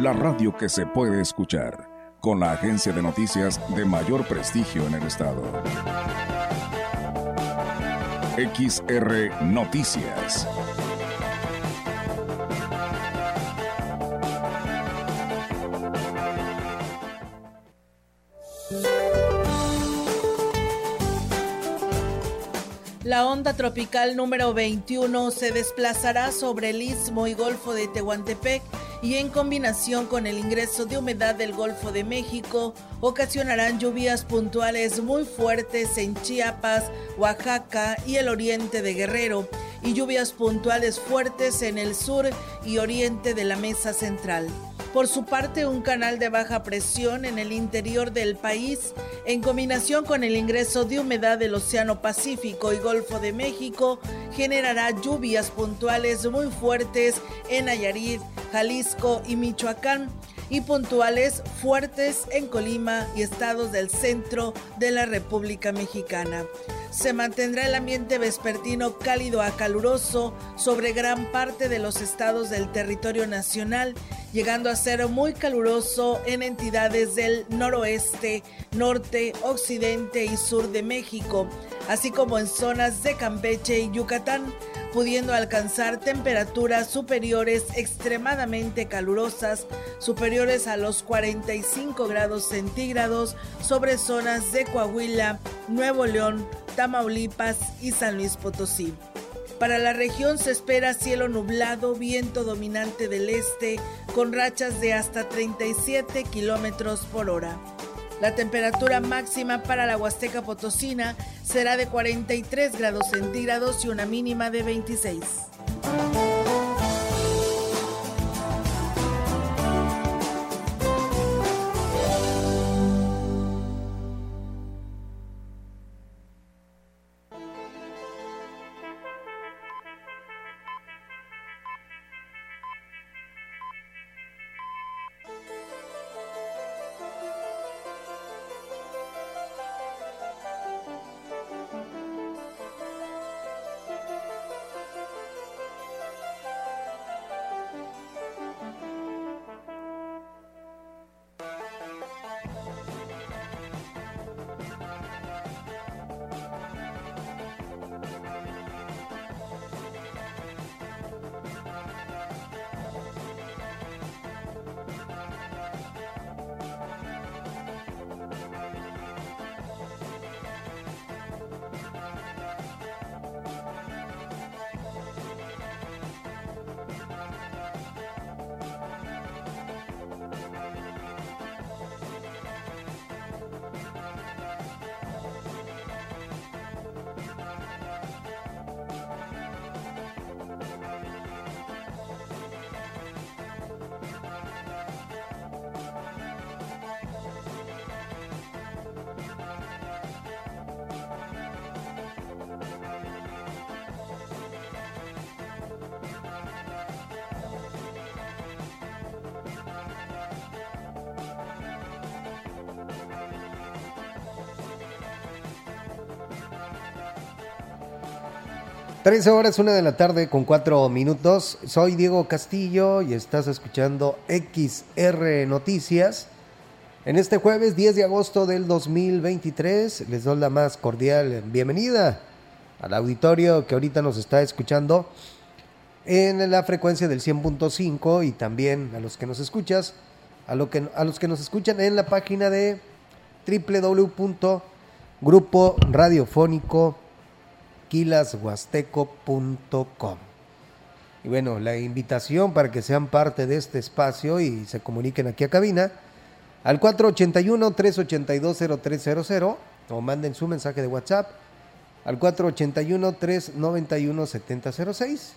la radio que se puede escuchar, con la agencia de noticias de mayor prestigio en el estado. XR Noticias. La onda tropical número 21 se desplazará sobre el istmo y golfo de Tehuantepec y en combinación con el ingreso de humedad del Golfo de México ocasionarán lluvias puntuales muy fuertes en Chiapas, Oaxaca y el oriente de Guerrero y lluvias puntuales fuertes en el sur y oriente de la Mesa Central. Por su parte, un canal de baja presión en el interior del país, en combinación con el ingreso de humedad del Océano Pacífico y Golfo de México, generará lluvias puntuales muy fuertes en Nayarit, Jalisco y Michoacán y puntuales fuertes en Colima y estados del centro de la República Mexicana. Se mantendrá el ambiente vespertino cálido a caluroso sobre gran parte de los estados del territorio nacional, llegando a ser muy caluroso en entidades del noroeste, norte, occidente y sur de México, así como en zonas de Campeche y Yucatán pudiendo alcanzar temperaturas superiores extremadamente calurosas, superiores a los 45 grados centígrados sobre zonas de Coahuila, Nuevo León, Tamaulipas y San Luis Potosí. Para la región se espera cielo nublado, viento dominante del este, con rachas de hasta 37 kilómetros por hora. La temperatura máxima para la Huasteca Potosina será de 43 grados centígrados y una mínima de 26. Trece horas, una de la tarde con cuatro minutos. Soy Diego Castillo y estás escuchando XR Noticias. En este jueves 10 de agosto del 2023 les doy la más cordial bienvenida al auditorio que ahorita nos está escuchando en la frecuencia del 100.5 y también a los que nos escuchas, a, lo que, a los que nos escuchan en la página de www.gruporadiofónico.com quilashuasteco.com. Y bueno, la invitación para que sean parte de este espacio y se comuniquen aquí a cabina al 481-382-0300 o manden su mensaje de WhatsApp al 481-391-7006.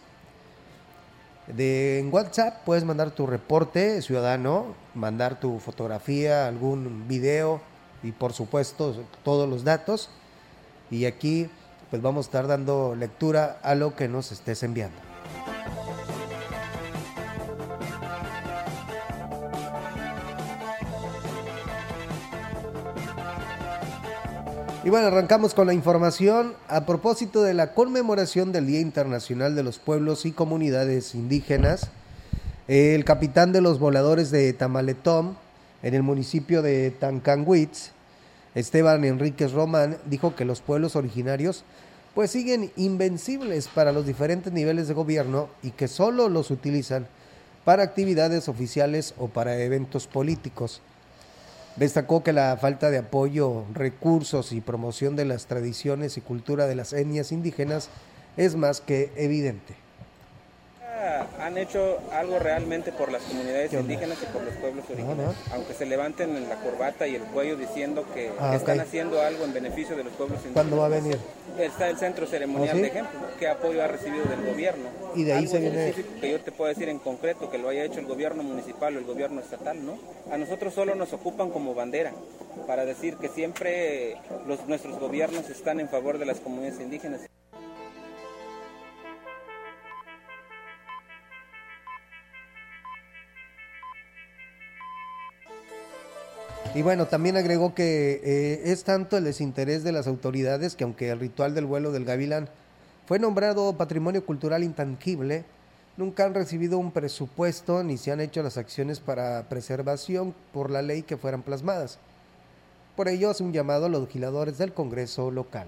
De, en WhatsApp puedes mandar tu reporte ciudadano, mandar tu fotografía, algún video y por supuesto todos los datos. Y aquí pues vamos a estar dando lectura a lo que nos estés enviando. Y bueno, arrancamos con la información a propósito de la conmemoración del Día Internacional de los Pueblos y Comunidades Indígenas. El capitán de los voladores de Tamaletón, en el municipio de Tancanwitz, Esteban Enríquez Román, dijo que los pueblos originarios pues siguen invencibles para los diferentes niveles de gobierno y que solo los utilizan para actividades oficiales o para eventos políticos. Destacó que la falta de apoyo, recursos y promoción de las tradiciones y cultura de las etnias indígenas es más que evidente han hecho algo realmente por las comunidades indígenas y por los pueblos originarios. Aunque se levanten en la corbata y el cuello diciendo que, ah, están haciendo algo en beneficio de los pueblos indígenas. ¿Cuándo va a venir? Está el centro ceremonial ¿Oh, de ejemplo. ¿Qué apoyo ha recibido del gobierno? Y de ahí se viene... que yo te puedo decir en concreto que lo haya hecho el gobierno municipal o el gobierno estatal, ¿no? A nosotros solo nos ocupan como bandera para decir que siempre los, nuestros gobiernos están en favor de las comunidades indígenas. Y bueno, también agregó que eh, es tanto el desinterés de las autoridades que aunque el ritual del vuelo del gavilán fue nombrado patrimonio cultural intangible, nunca han recibido un presupuesto ni se han hecho las acciones para preservación por la ley que fueran plasmadas. Por ello hace un llamado a los legisladores del Congreso local.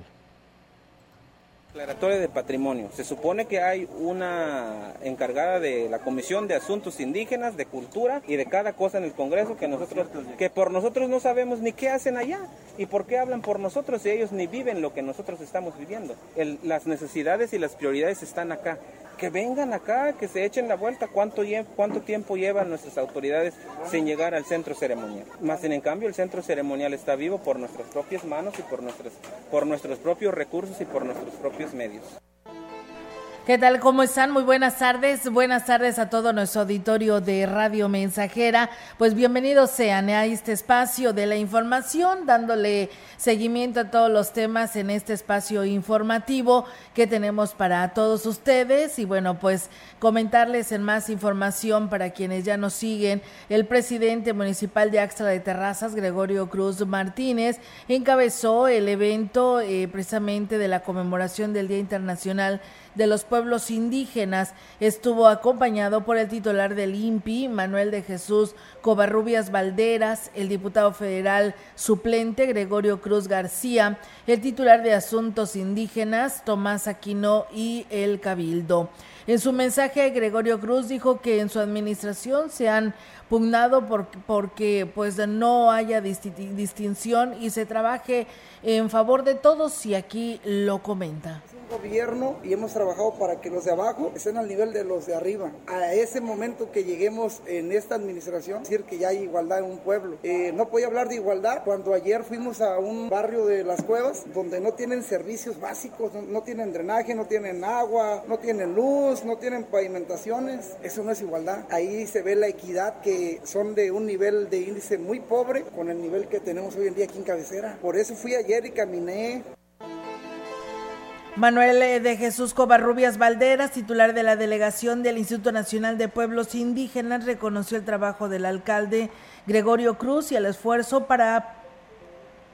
Declaratoria de patrimonio. Se supone que hay una encargada de la Comisión de Asuntos Indígenas, de Cultura y de cada cosa en el Congreso que nosotros, que por nosotros no sabemos ni qué hacen allá y por qué hablan por nosotros si ellos ni viven lo que nosotros estamos viviendo. las necesidades y las prioridades están acá que vengan acá, que se echen la vuelta, cuánto, cuánto tiempo llevan nuestras autoridades sin llegar al centro ceremonial. Más en cambio el centro ceremonial está vivo por nuestras propias manos y por, nuestros, por nuestros propios recursos y por nuestros propios medios. ¿Qué tal? ¿Cómo están? Muy buenas tardes. Buenas tardes a todo nuestro auditorio de Radio Mensajera. Pues bienvenidos sean a este espacio de la información, dándole seguimiento a todos los temas en este espacio informativo que tenemos para todos ustedes. Y bueno, pues comentarles en más información para quienes ya nos siguen, el presidente municipal de Axtra de Terrazas, Gregorio Cruz Martínez, encabezó el evento eh, precisamente de la conmemoración del Día Internacional de los pueblos indígenas. Estuvo acompañado por el titular del INPI, Manuel de Jesús Covarrubias Valderas, el diputado federal suplente Gregorio Cruz García, el titular de Asuntos Indígenas Tomás Aquino y el Cabildo. En su mensaje, Gregorio Cruz dijo que en su administración se han pugnado por, porque pues no haya distinción y se trabaje en favor de todos y aquí lo comenta gobierno y hemos trabajado para que los de abajo estén al nivel de los de arriba. A ese momento que lleguemos en esta administración, decir que ya hay igualdad en un pueblo. Eh, no podía hablar de igualdad cuando ayer fuimos a un barrio de las cuevas donde no tienen servicios básicos, no, tienen drenaje, no tienen agua, no tienen luz, no tienen pavimentaciones. Eso no es igualdad. Ahí se ve la equidad que son de un nivel de índice muy pobre con el nivel que tenemos hoy en día aquí en Cabecera. Por eso fui ayer y caminé Manuel eh, de Jesús Covarrubias Valderas, titular de la delegación del Instituto Nacional de Pueblos Indígenas, reconoció el trabajo del alcalde Gregorio Cruz y el esfuerzo para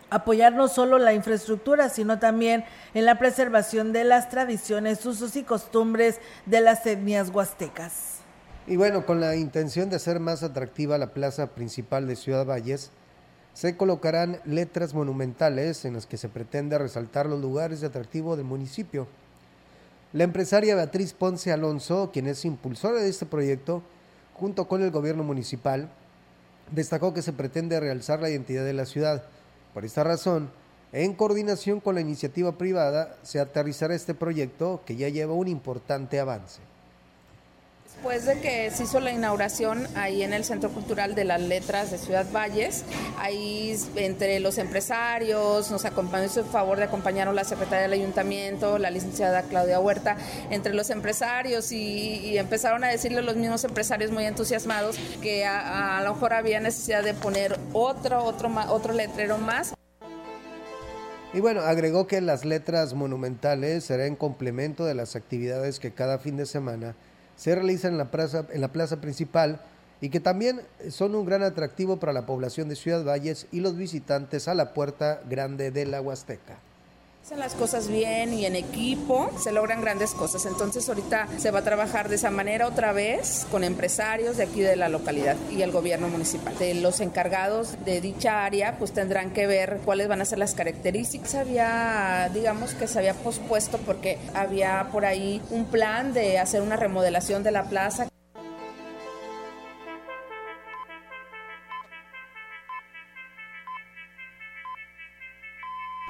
apoyar no solo la infraestructura, sino también en la preservación de las tradiciones, usos y costumbres de las etnias huastecas. Y bueno, con la intención de hacer más atractiva la plaza principal de Ciudad Valles, se colocarán letras monumentales en las que se pretende resaltar los lugares de atractivo del municipio. La empresaria Beatriz Ponce Alonso, quien es impulsora de este proyecto, junto con el gobierno municipal, destacó que se pretende realzar la identidad de la ciudad. Por esta razón, en coordinación con la iniciativa privada, se aterrizará este proyecto que ya lleva un importante avance Después de que se hizo la inauguración ahí en el Centro Cultural de las Letras de Ciudad Valles, ahí entre los empresarios, nos acompañó, hizo el favor de acompañarnos la secretaria del ayuntamiento, la licenciada Claudia Huerta, entre los empresarios y, empezaron a decirle los mismos empresarios muy entusiasmados que a, a lo mejor había necesidad de poner otro, otro, otro letrero más. Y bueno, agregó que las letras monumentales serán complemento de las actividades que cada fin de semana se realizan en la plaza, en la plaza principal y que también son un gran atractivo para la población de Ciudad Valles y los visitantes a la puerta grande de la Huasteca. Hacen las cosas bien y en equipo se logran grandes cosas. Entonces ahorita se va a trabajar de esa manera otra vez con empresarios de aquí de la localidad y el gobierno municipal. De los encargados de dicha área pues tendrán que ver cuáles van a ser las características. Había, digamos que se había pospuesto porque había por ahí un plan de hacer una remodelación de la plaza.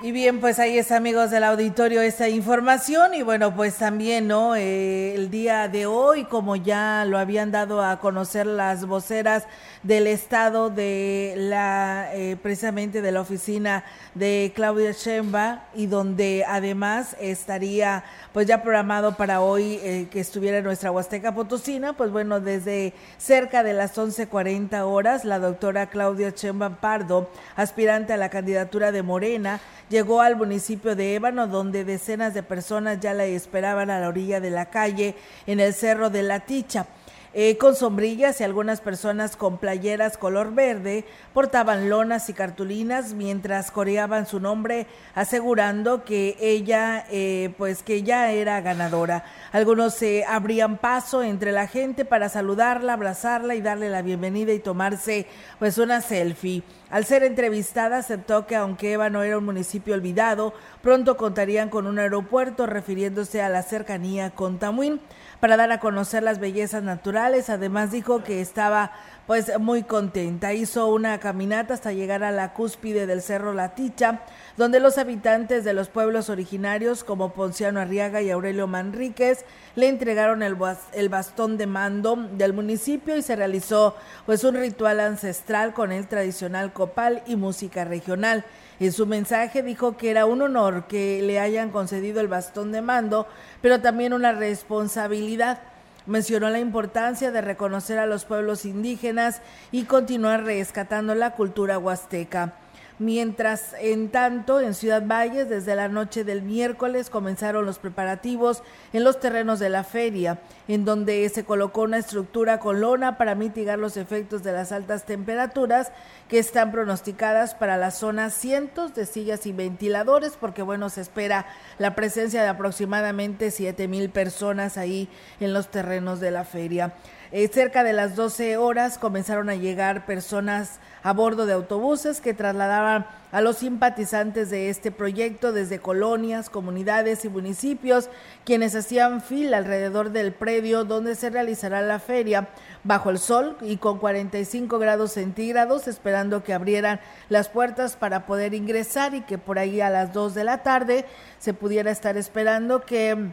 Y bien, pues ahí es amigos del auditorio esta información y bueno, pues también, ¿no? Eh, el día de hoy, como ya lo habían dado a conocer las voceras del estado de la, eh, precisamente de la oficina de Claudia Sheinbaum y donde además estaría pues ya programado para hoy eh, que estuviera nuestra Huasteca Potosina, pues bueno, desde cerca de las 11.40 horas, la doctora Claudia Sheinbaum Pardo, aspirante a la candidatura de Morena, llegó al municipio de Ébano, donde decenas de personas ya la esperaban a la orilla de la calle en el Cerro de la Ticha. Eh, con sombrillas y algunas personas con playeras color verde portaban lonas y cartulinas mientras coreaban su nombre asegurando que ella eh, pues que ya era ganadora. Algunos se abrían paso entre la gente para saludarla, abrazarla y darle la bienvenida y tomarse pues una selfie. Al ser entrevistada aceptó que aunque Eva no era un municipio olvidado, pronto contarían con un aeropuerto refiriéndose a la cercanía con Tamuín para dar a conocer las bellezas naturales. Además dijo que estaba pues muy contenta. Hizo una caminata hasta llegar a la cúspide del Cerro La Ticha, donde los habitantes de los pueblos originarios como Ponciano Arriaga y Aurelio Manríquez le entregaron el, el bastón de mando del municipio y se realizó pues un ritual ancestral con el tradicional copal y música regional. En su mensaje dijo que era un honor que le hayan concedido el bastón de mando, pero también una responsabilidad. Mencionó la importancia de reconocer a los pueblos indígenas y continuar rescatando la cultura huasteca. Mientras, en tanto, en Ciudad Valles, desde la noche del miércoles comenzaron los preparativos en los terrenos de la feria, en donde se colocó una estructura con lona para mitigar los efectos de las altas temperaturas que están pronosticadas para las zonas cientos de sillas y ventiladores, porque bueno, se espera la presencia de aproximadamente siete mil personas ahí en los terrenos de la feria. Eh, cerca de las 12 horas comenzaron a llegar personas a bordo de autobuses que trasladaban a los simpatizantes de este proyecto desde colonias, comunidades y municipios, quienes hacían fila alrededor del predio donde se realizará la feria bajo el sol y con 45 grados centígrados, esperando que abrieran las puertas para poder ingresar y que por ahí a las 2 de la tarde se pudiera estar esperando que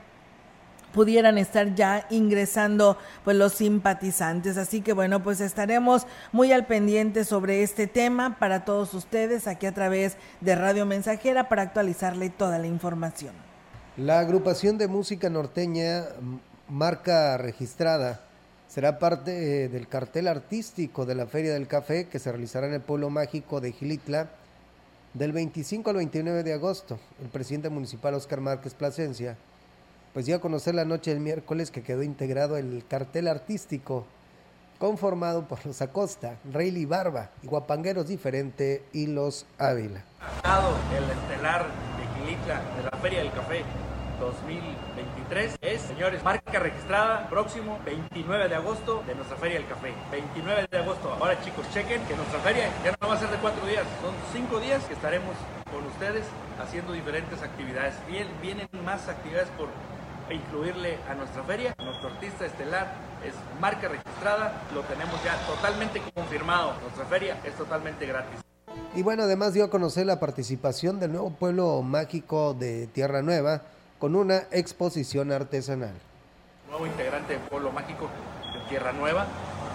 pudieran estar ya ingresando pues los simpatizantes. Así que bueno, pues estaremos muy al pendiente sobre este tema para todos ustedes aquí a través de Radio Mensajera para actualizarle toda la información. La agrupación de música norteña marca registrada será parte eh, del cartel artístico de la Feria del Café que se realizará en el pueblo mágico de Gilitla del 25 al 29 de agosto. El presidente municipal Oscar Márquez Plasencia pues dio a conocer la noche del miércoles que quedó integrado el cartel artístico conformado por los Acosta, Rayleigh Barba Guapangueros Diferente y los Ávila. El estelar de Quilitla de la Feria del Café 2023 es, señores, marca registrada próximo 29 de agosto de nuestra Feria del Café. 29 de agosto. Ahora chicos, chequen que nuestra feria ya no va a ser de cuatro días, son cinco días que estaremos con ustedes haciendo diferentes actividades. Bien, vienen más actividades por incluirle a nuestra feria. Nuestro artista estelar es marca registrada, lo tenemos ya totalmente confirmado. Nuestra feria es totalmente gratis. Y bueno, además dio a conocer la participación del nuevo pueblo mágico de Tierra Nueva con una exposición artesanal. Nuevo integrante del pueblo mágico Tierra Nueva,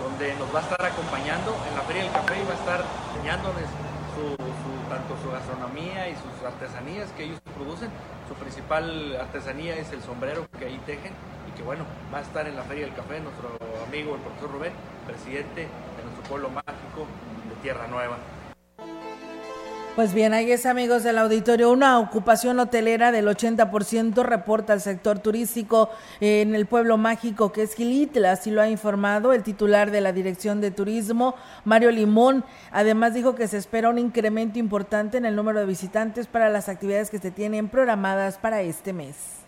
donde nos va a estar acompañando en la Feria del Café y va a estar enseñándoles su, tanto su gastronomía y sus artesanías que ellos producen. Principal artesanía es el sombrero que ahí tejen y que bueno, va a estar en la Feria del Café nuestro amigo el profesor Rubén, presidente de nuestro pueblo mágico de Tierra Nueva. Pues bien, ahí es amigos del auditorio, una ocupación hotelera del 80% reporta el sector turístico en el pueblo mágico que es Gilitla, así lo ha informado el titular de la Dirección de Turismo, Mario Limón. Además dijo que se espera un incremento importante en el número de visitantes para las actividades que se tienen programadas para este mes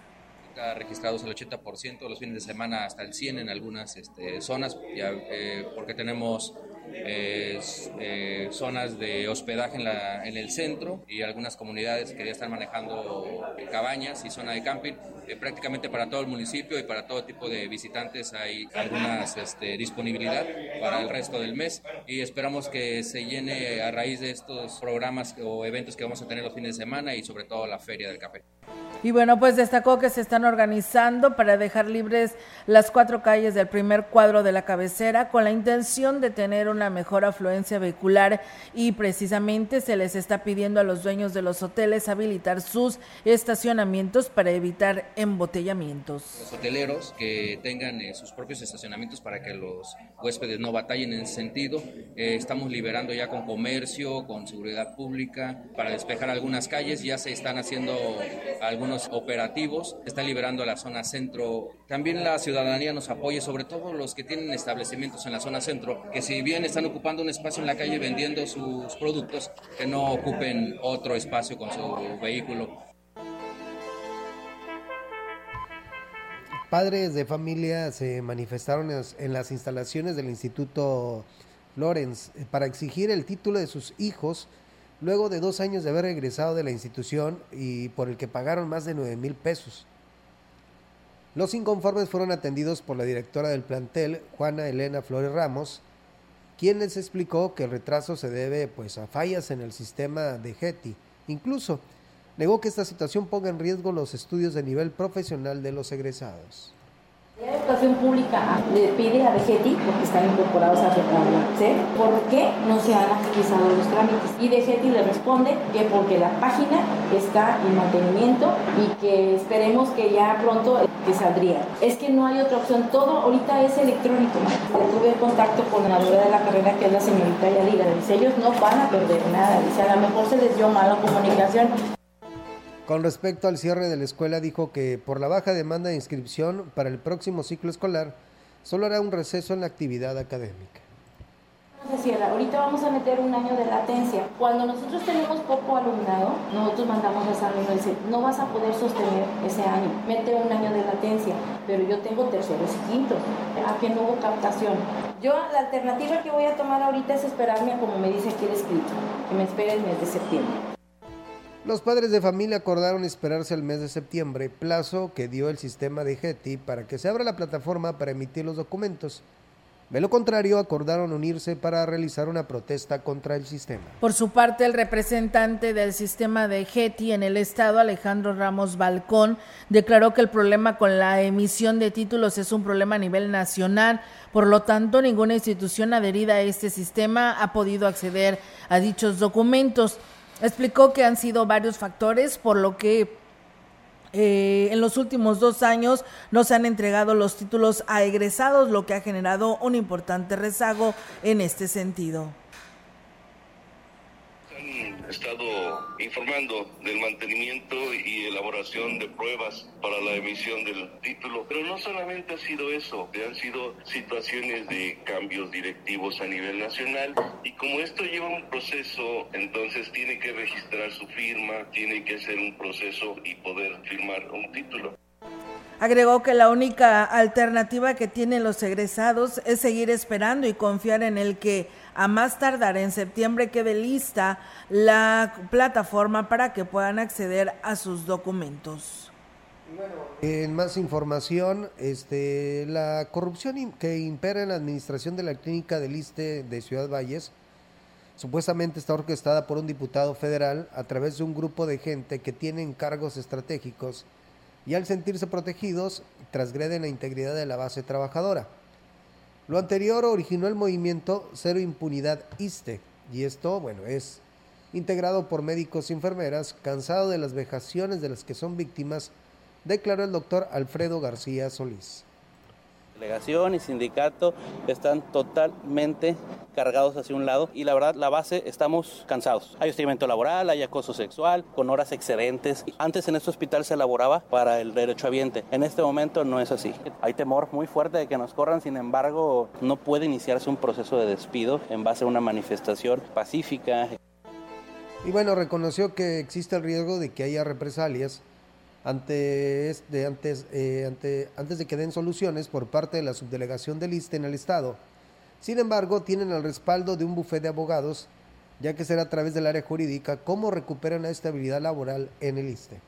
registrados el 80%, los fines de semana hasta el 100 en algunas este, zonas, ya, eh, porque tenemos eh, zonas de hospedaje en, la, en, el centro y algunas comunidades que ya están manejando cabañas y zona de camping. Eh, prácticamente para todo el municipio y para todo tipo de visitantes hay alguna este, disponibilidad para el resto del mes y esperamos que se llene a raíz de estos programas o eventos que vamos a tener los fines de semana y sobre todo la feria del café. Y bueno, pues destacó que se están organizando para dejar libres las cuatro calles del primer cuadro de la cabecera con la intención de tener una mejor afluencia vehicular y precisamente se les está pidiendo a los dueños de los hoteles habilitar sus estacionamientos para evitar embotellamientos. Los hoteleros que tengan eh, sus propios estacionamientos para que los huéspedes no batallen en ese sentido. Eh, estamos liberando ya con comercio, con seguridad pública, para despejar algunas calles. Ya se están haciendo algunos operativos, está liberando la zona centro. También la ciudadanía nos apoya, sobre todo los que tienen establecimientos en la zona centro, que si bien están ocupando un espacio en la calle vendiendo sus productos, que no ocupen otro espacio con su vehículo. Padres de familia se manifestaron en las instalaciones del Instituto Lorenz para exigir el título de sus hijos luego de dos años de haber regresado de la institución y por el que pagaron más de 9 mil pesos. Los inconformes fueron atendidos por la directora del plantel, Juana Elena Flores Ramos, quien les explicó que el retraso se debe pues, a fallas en el sistema de GETI. Incluso negó que esta situación ponga en riesgo los estudios de nivel profesional de los egresados. La educación pública le pide a DGETI, porque están incorporados a ¿sí? ¿por qué no se han agilizado los trámites? Y DGETI le responde que porque la página está en mantenimiento y que esperemos que ya pronto que saldría. Es que no hay otra opción, todo ahorita es electrónico. Tuve contacto con la dura de la carrera que es la señorita Yadira, dice ellos no van a perder nada, dice a lo mejor se les dio mala comunicación, con respecto al cierre de la escuela, dijo que por la baja demanda de inscripción para el próximo ciclo escolar, solo hará un receso en la actividad académica. Se cierra. Ahorita vamos a meter un año de latencia. Cuando nosotros tenemos poco alumnado, nosotros mandamos a San dice, no vas a poder sostener ese año, mete un año de latencia, pero yo tengo terceros y quintos, aquí no hubo captación. Yo la alternativa que voy a tomar ahorita es esperarme a como me dice aquí el escrito, que me espere el mes de septiembre. Los padres de familia acordaron esperarse el mes de septiembre, plazo que dio el sistema de GETI para que se abra la plataforma para emitir los documentos. De lo contrario, acordaron unirse para realizar una protesta contra el sistema. Por su parte, el representante del sistema de GETI en el estado, Alejandro Ramos Balcón, declaró que el problema con la emisión de títulos es un problema a nivel nacional. Por lo tanto, ninguna institución adherida a este sistema ha podido acceder a dichos documentos. Explicó que han sido varios factores por lo que eh, en los últimos dos años no se han entregado los títulos a egresados, lo que ha generado un importante rezago en este sentido estado informando del mantenimiento y elaboración de pruebas para la emisión del título. Pero no solamente ha sido eso, han sido situaciones de cambios directivos a nivel nacional y como esto lleva un proceso, entonces tiene que registrar su firma, tiene que hacer un proceso y poder firmar un título. Agregó que la única alternativa que tienen los egresados es seguir esperando y confiar en el que a más tardar en septiembre quede lista la plataforma para que puedan acceder a sus documentos. En más información, este, la corrupción que impera en la administración de la clínica del ISTE de Ciudad Valles supuestamente está orquestada por un diputado federal a través de un grupo de gente que tiene cargos estratégicos y al sentirse protegidos transgreden la integridad de la base trabajadora. Lo anterior originó el movimiento Cero Impunidad ISTE, y esto, bueno, es integrado por médicos y enfermeras, cansado de las vejaciones de las que son víctimas, declaró el doctor Alfredo García Solís. Delegación y sindicato están totalmente cargados hacia un lado y la verdad la base estamos cansados. Hay hostigamiento laboral, hay acoso sexual con horas excedentes. Antes en este hospital se elaboraba para el derecho habiente. En este momento no es así. Hay temor muy fuerte de que nos corran, sin embargo no puede iniciarse un proceso de despido en base a una manifestación pacífica. Y bueno, reconoció que existe el riesgo de que haya represalias antes de, antes, eh, ante, antes de que den soluciones por parte de la subdelegación del ISTE en el Estado. Sin embargo, tienen el respaldo de un bufete de abogados, ya que será a través del área jurídica cómo recuperan la estabilidad laboral en el ISTE.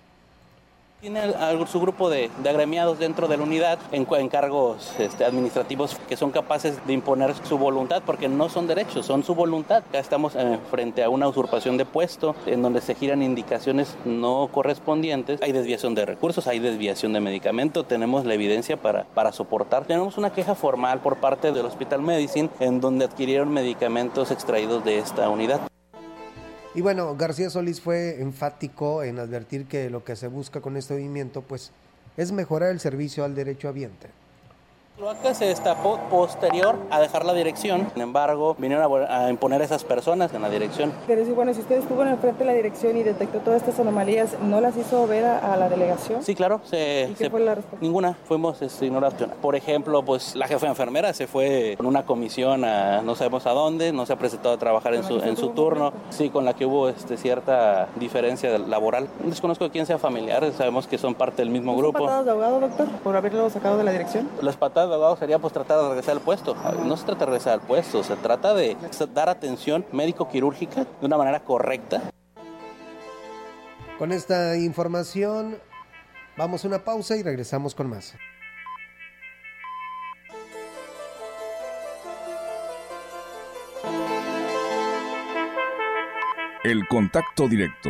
Tiene su grupo de, agremiados dentro de la unidad en, cargos este, administrativos que son capaces de imponer su voluntad, porque no son derechos, son su voluntad. Acá estamos eh, frente a una usurpación de puesto en donde se giran indicaciones no correspondientes. Hay desviación de recursos, hay desviación de medicamento, tenemos la evidencia para, para soportar. Tenemos una queja formal por parte del Hospital Medicine en donde adquirieron medicamentos extraídos de esta unidad. Y bueno, García Solís fue enfático en advertir que lo que se busca con este movimiento pues es mejorar el servicio al derecho ambiente. Cloaca se destapó posterior a dejar la dirección, sin embargo, vinieron a, imponer a esas personas en la dirección. Pero sí, bueno, si usted estuvo en el frente de la dirección y detectó todas estas anomalías, ¿no las hizo ver a, la delegación? Sí, claro. Se, ¿Y qué fue la respuesta? Ninguna, fuimos este, ignorados. Por ejemplo, pues la jefa enfermera se fue con una comisión a no sabemos a dónde, no se ha presentado a trabajar en su, en su turno, sí, con la que hubo este, cierta diferencia laboral. Desconozco quién sea familiar, sabemos que son parte del mismo grupo. patadas de abogado, doctor, por haberlo sacado de la dirección? Las patadas de abogado sería pues tratar de regresar al puesto. No se trata de regresar al puesto, se trata de dar atención médico-quirúrgica de una manera correcta. Con esta información vamos a una pausa y regresamos con más. El contacto directo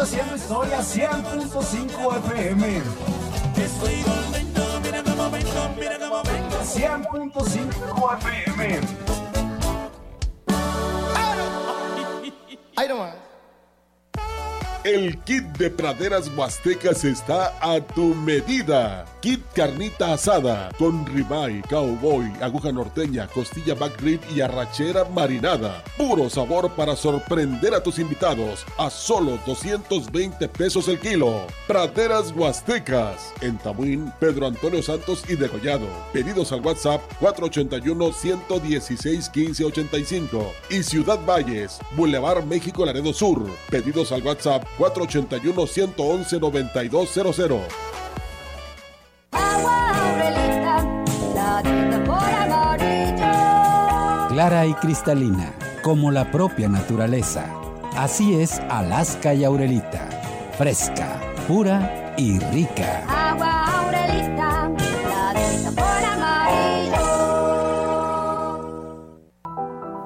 haciendo historia 100.5 FM. Estoy momento, mira cómo vengo, mira cómo vengo. 100.5 FM. Ahí nomás. El kit de praderas huastecas está a tu medida. Kit carnita asada con ribeye, cowboy, aguja norteña, costilla back rib y arrachera marinada. Puro sabor para sorprender a tus invitados a solo 220 pesos el kilo. Praderas huastecas en Tamuín, Pedro Antonio Santos y Degollado. Pedidos al WhatsApp 481 116 1585 y Ciudad Valles, Boulevard México Laredo Sur. Pedidos al WhatsApp 481-111-9200. Clara y cristalina, como la propia naturaleza. Así es Alaska y Aurelita. Fresca, pura y rica. Agua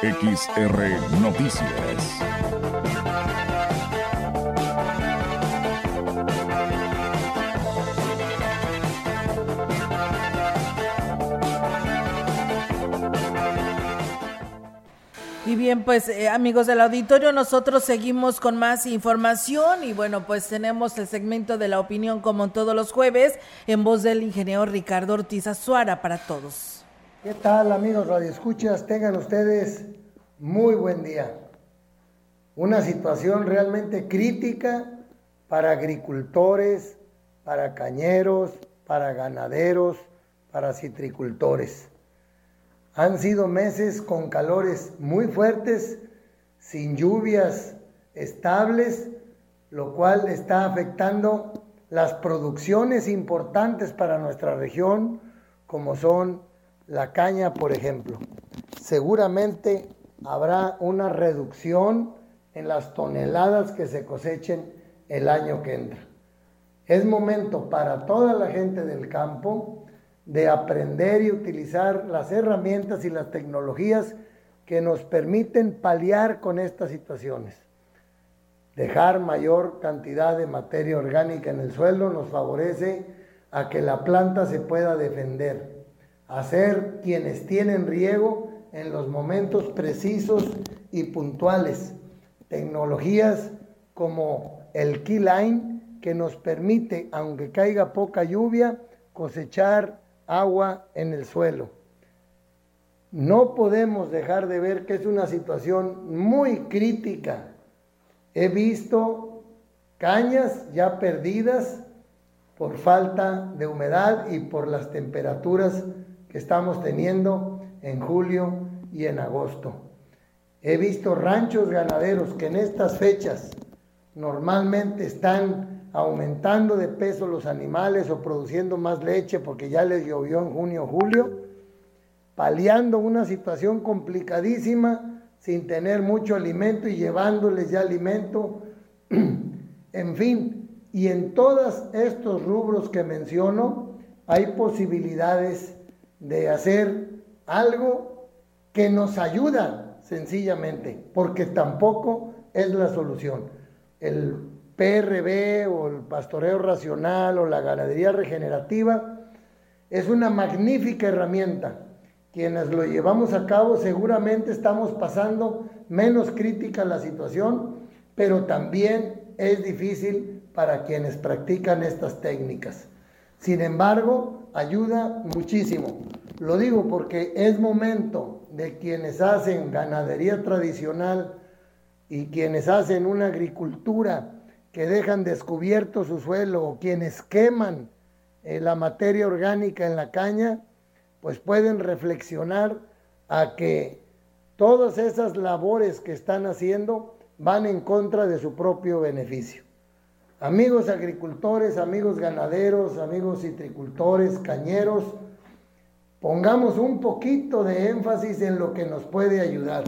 XR Noticias. Y bien, pues eh, amigos del auditorio, nosotros seguimos con más información y bueno, pues tenemos el segmento de la opinión como todos los jueves en voz del ingeniero Ricardo Ortiz Azuara para todos. ¿Qué tal amigos radioescuchas? Tengan ustedes muy buen día. Una situación realmente crítica para agricultores, para cañeros, para ganaderos, para citricultores. Han sido meses con calores muy fuertes, sin lluvias estables, lo cual está afectando las producciones importantes para nuestra región, como son la caña, por ejemplo. Seguramente habrá una reducción en las toneladas que se cosechen el año que entra. Es momento para toda la gente del campo de aprender y utilizar las herramientas y las tecnologías que nos permiten paliar con estas situaciones. Dejar mayor cantidad de materia orgánica en el suelo nos favorece a que la planta se pueda defender, hacer quienes tienen riego en los momentos precisos y puntuales. Tecnologías como el Keyline que nos permite, aunque caiga poca lluvia, cosechar agua en el suelo. No podemos dejar de ver que es una situación muy crítica. He visto cañas ya perdidas por falta de humedad y por las temperaturas que estamos teniendo en julio y en agosto. He visto ranchos ganaderos que en estas fechas normalmente están aumentando de peso los animales o produciendo más leche porque ya les llovió en junio o julio, paliando una situación complicadísima sin tener mucho alimento y llevándoles ya alimento, en fin, y en todos estos rubros que menciono hay posibilidades de hacer algo que nos ayuda sencillamente, porque tampoco es la solución. El PRB o el pastoreo racional o la ganadería regenerativa es una magnífica herramienta. Quienes lo llevamos a cabo seguramente estamos pasando menos crítica la situación, pero también es difícil para quienes practican estas técnicas. Sin embargo, ayuda muchísimo. Lo digo porque es momento de quienes hacen ganadería tradicional y quienes hacen una agricultura que dejan descubierto su suelo o quienes queman eh, la materia orgánica en la caña, pues pueden reflexionar a que todas esas labores que están haciendo van en contra de su propio beneficio. Amigos agricultores, amigos ganaderos, amigos citricultores, cañeros, pongamos un poquito de énfasis en lo que nos puede ayudar.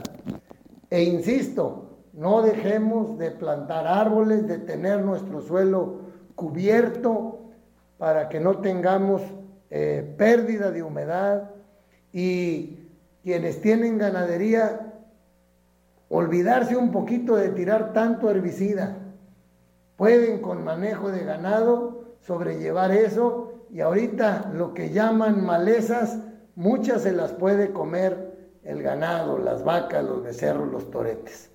E insisto, no dejemos de plantar árboles, de tener nuestro suelo cubierto para que no tengamos eh, pérdida de humedad y quienes tienen ganadería, olvidarse un poquito de tirar tanto herbicida. Pueden con manejo de ganado sobrellevar eso y ahorita lo que llaman malezas, muchas se las puede comer el ganado, las vacas, los becerros, los toretes.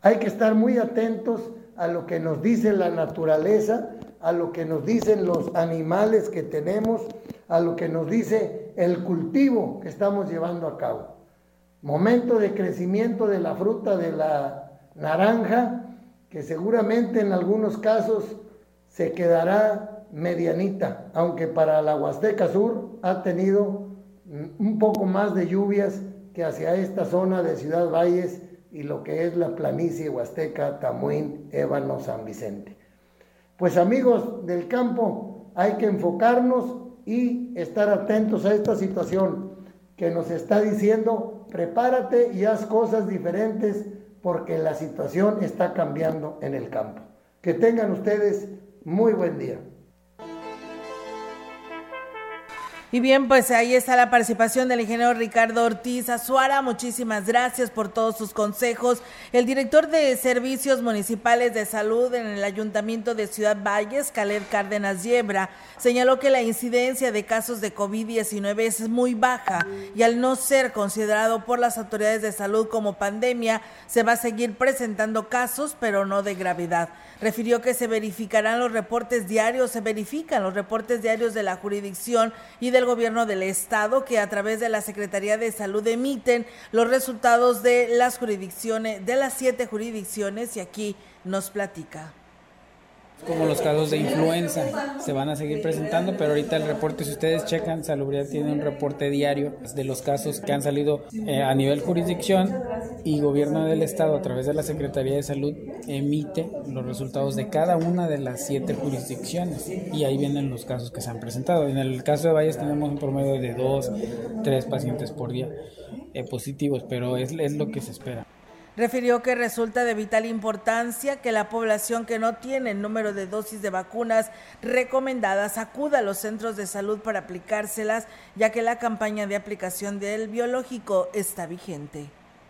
Hay que estar muy atentos a lo que nos dice la naturaleza, a lo que nos dicen los animales que tenemos, a lo que nos dice el cultivo que estamos llevando a cabo. Momento de crecimiento de la fruta de la naranja, que seguramente en algunos casos se quedará medianita, aunque para la Huasteca Sur ha tenido un poco más de lluvias que hacia esta zona de Ciudad Valles y lo que es la planicie huasteca, Tamuín, Ébano, San Vicente. Pues amigos del campo, hay que enfocarnos y estar atentos a esta situación que nos está diciendo, prepárate y haz cosas diferentes porque la situación está cambiando en el campo. Que tengan ustedes muy buen día. Y bien, pues ahí está la participación del ingeniero Ricardo Ortiz Azuara. Muchísimas gracias por todos sus consejos. El director de Servicios Municipales de Salud en el Ayuntamiento de Ciudad Valles, Caled Cárdenas Yebra, señaló que la incidencia de casos de COVID-19 es muy baja y al no ser considerado por las autoridades de salud como pandemia, se va a seguir presentando casos, pero no de gravedad. Refirió que se verificarán los reportes diarios, se verifican los reportes diarios de la jurisdicción y del gobierno del estado que a través de la Secretaría de Salud emiten los resultados de las jurisdicciones, de las siete jurisdicciones y aquí nos platica como los casos de influenza se van a seguir presentando, pero ahorita el reporte, si ustedes checan, Salubridad tiene un reporte diario de los casos que han salido eh, a nivel jurisdicción y gobierno del estado a través de la Secretaría de Salud emite los resultados de cada una de las siete jurisdicciones y ahí vienen los casos que se han presentado. En el caso de Valles tenemos un promedio de dos, tres pacientes por día eh, positivos, pero es, es lo que se espera. Refirió que resulta de vital importancia que la población que no tiene el número de dosis de vacunas recomendadas acuda a los centros de salud para aplicárselas, ya que la campaña de aplicación del biológico está vigente.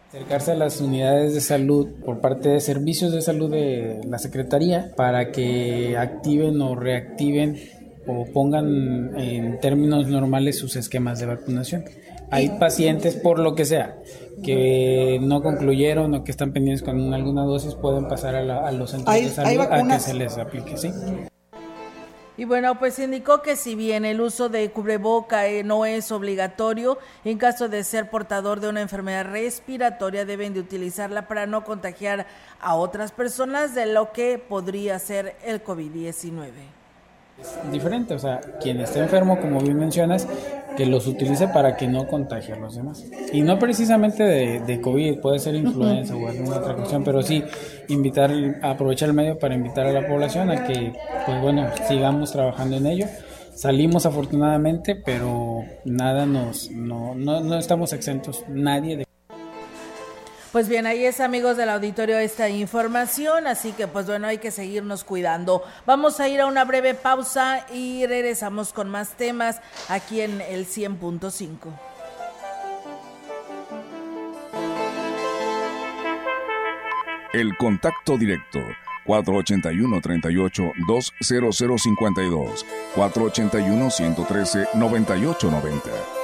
Acercarse a las unidades de salud por parte de servicios de salud de la Secretaría para que activen o reactiven o pongan en términos normales sus esquemas de vacunación. Hay pacientes, por lo que sea, que no concluyeron o que están pendientes con alguna dosis, pueden pasar a, los centros de salud a que se les aplique, ¿sí? Y bueno, pues indicó que si bien el uso de cubreboca eh, no es obligatorio, en caso de ser portador de una enfermedad respiratoria deben de utilizarla para no contagiar a otras personas de lo que podría ser el COVID-19 diferente, o sea, quien esté enfermo, como bien mencionas, que los utilice para que no contagie a los demás. Y no precisamente de, COVID, puede ser influenza o alguna otra cuestión, pero sí invitar, aprovechar el medio para invitar a la población a que, pues bueno, sigamos trabajando en ello. Salimos afortunadamente, pero nada nos, no, no, no estamos exentos, nadie de pues bien, ahí es amigos del auditorio esta información, así que pues bueno, hay que seguirnos cuidando. Vamos a ir a una breve pausa y regresamos con más temas aquí en el 100.5. El contacto directo 481-38-20052, 481-113-9890.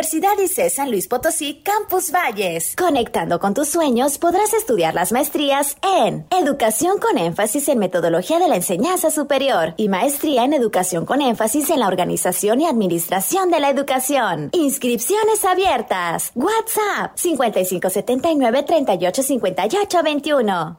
Universidad ICE San Luis Potosí Campus Valles. Conectando con tus sueños podrás estudiar las maestrías en Educación con énfasis en metodología de la enseñanza superior y maestría en Educación con énfasis en la organización y administración de la educación. Inscripciones abiertas. WhatsApp 5579 385821.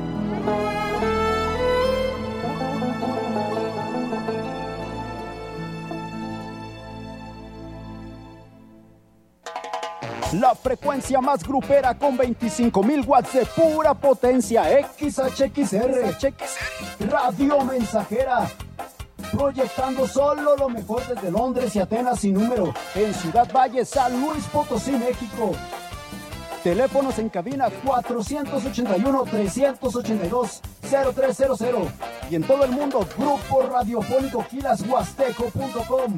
Frecuencia más grupera con 25.000 watts de pura potencia. XHXR. Radio Mensajera. Proyectando solo lo mejor desde Londres y Atenas sin número. En Ciudad Valle, San Luis Potosí, México. Teléfonos en cabina 481-382-0300. Y en todo el mundo, Grupo Radiofónico Huasteco.com.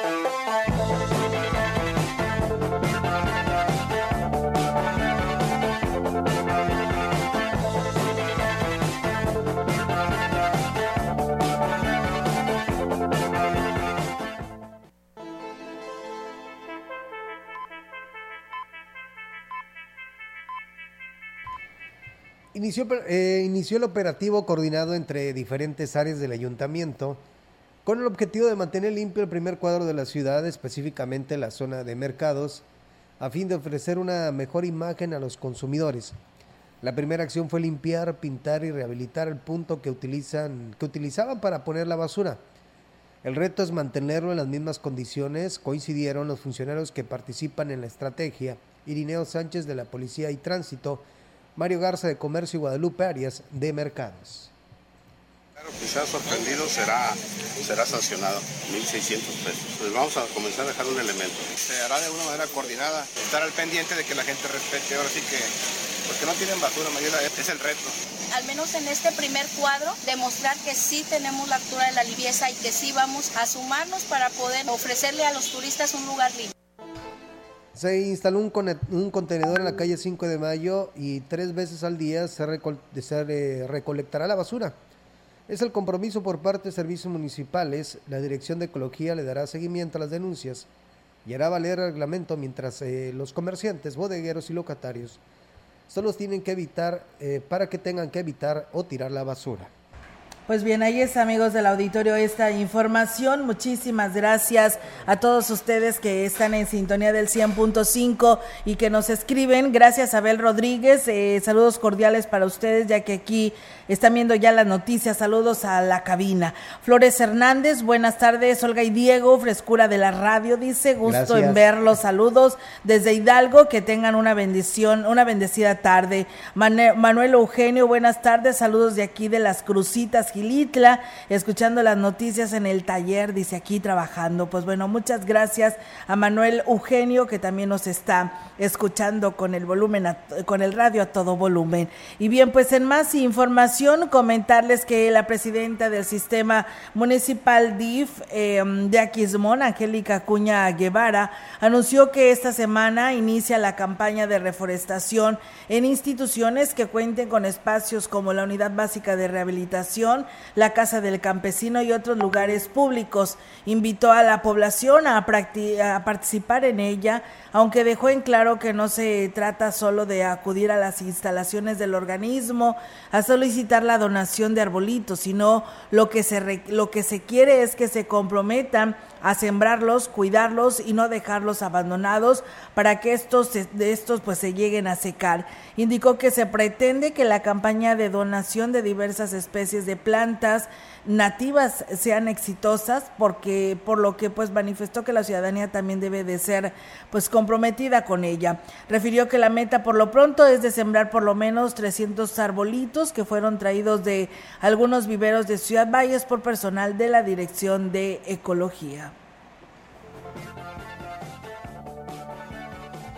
Inició, eh, inició el operativo coordinado entre diferentes áreas del ayuntamiento con el objetivo de mantener limpio el primer cuadro de la ciudad, específicamente la zona de mercados, a fin de ofrecer una mejor imagen a los consumidores. La primera acción fue limpiar, pintar y rehabilitar el punto que, utilizan, que utilizaban para poner la basura. El reto es mantenerlo en las mismas condiciones, coincidieron los funcionarios que participan en la estrategia, Irineo Sánchez de la Policía y Tránsito, Mario Garza de Comercio y Guadalupe Arias de Mercados. Claro, que sea sorprendido será, será sancionado, 1.600 pesos. Pues vamos a comenzar a dejar un elemento. Se hará de una manera coordinada, estar al pendiente de que la gente respete. Ahora sí que, porque no tienen basura, mayoría es el reto. Al menos en este primer cuadro, demostrar que sí tenemos la altura de la libieza y que sí vamos a sumarnos para poder ofrecerle a los turistas un lugar limpio. Se instaló un, un, contenedor en la calle 5 de Mayo y tres veces al día se, recolectará la basura. Es el compromiso por parte de servicios municipales. La Dirección de Ecología le dará seguimiento a las denuncias y hará valer el reglamento mientras eh, los comerciantes, bodegueros y locatarios solo tienen que evitar eh, para que tengan que evitar o tirar la basura. Pues bien, ahí es amigos del auditorio esta información. Muchísimas gracias a todos ustedes que están en sintonía del 100.5 y que nos escriben. Gracias Abel Rodríguez. Eh, saludos cordiales para ustedes ya que aquí están viendo ya las noticias. Saludos a la cabina. Flores Hernández, buenas tardes. Olga y Diego, frescura de la radio, dice. Gusto en verlos. Saludos desde Hidalgo. Que tengan una bendición, una bendecida tarde. Manuel Eugenio, buenas tardes. Saludos de aquí de las Crucitas Escuchando las noticias en el taller, dice aquí trabajando. Pues bueno, muchas gracias a Manuel Eugenio que también nos está escuchando con el volumen, con el radio a todo volumen. Y bien, pues en más información comentarles que la presidenta del sistema municipal DIF em, de Aquismón, Angélica Cuña Guevara, anunció que esta semana inicia la campaña de reforestación en instituciones que cuenten con espacios como la Unidad Básica de Rehabilitación, la Casa del Campesino y otros lugares públicos. Invitó a la población a, participar en ella, aunque dejó en claro que no se trata solo de acudir a las instalaciones del organismo, a solicitar la donación de arbolitos, sino lo que se lo que se quiere es que se comprometan a sembrarlos, cuidarlos y no dejarlos abandonados para que estos de estos pues se lleguen a secar. Indicó que se pretende que la campaña de donación de diversas especies de plantas nativas sean exitosas porque por lo que pues manifestó que la ciudadanía también debe de ser pues comprometida con ella. Refirió que la meta por lo pronto es de sembrar por lo menos 300 arbolitos que fueron traídos de algunos viveros de Ciudad Valles por personal de la Dirección de Ecología.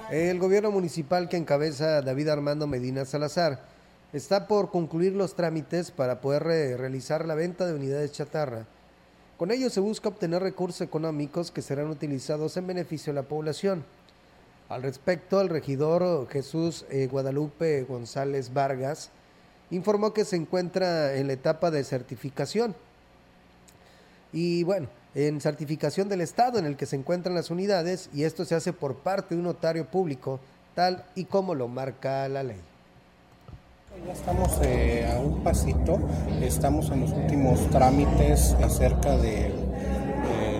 El gobierno municipal que encabeza David Armando Medina Salazar está por concluir los trámites para poder realizar la venta de unidades chatarra. Con ello se busca obtener recursos económicos que serán utilizados en beneficio de la población. Al respecto, el regidor Jesús eh, Guadalupe González Vargas informó que se encuentra en la etapa de certificación. Y bueno, en certificación del Estado en el que se encuentran las unidades y esto se hace por parte de un notario público, tal y como lo marca la ley. Ya estamos eh, a un pasito, estamos en los últimos trámites acerca de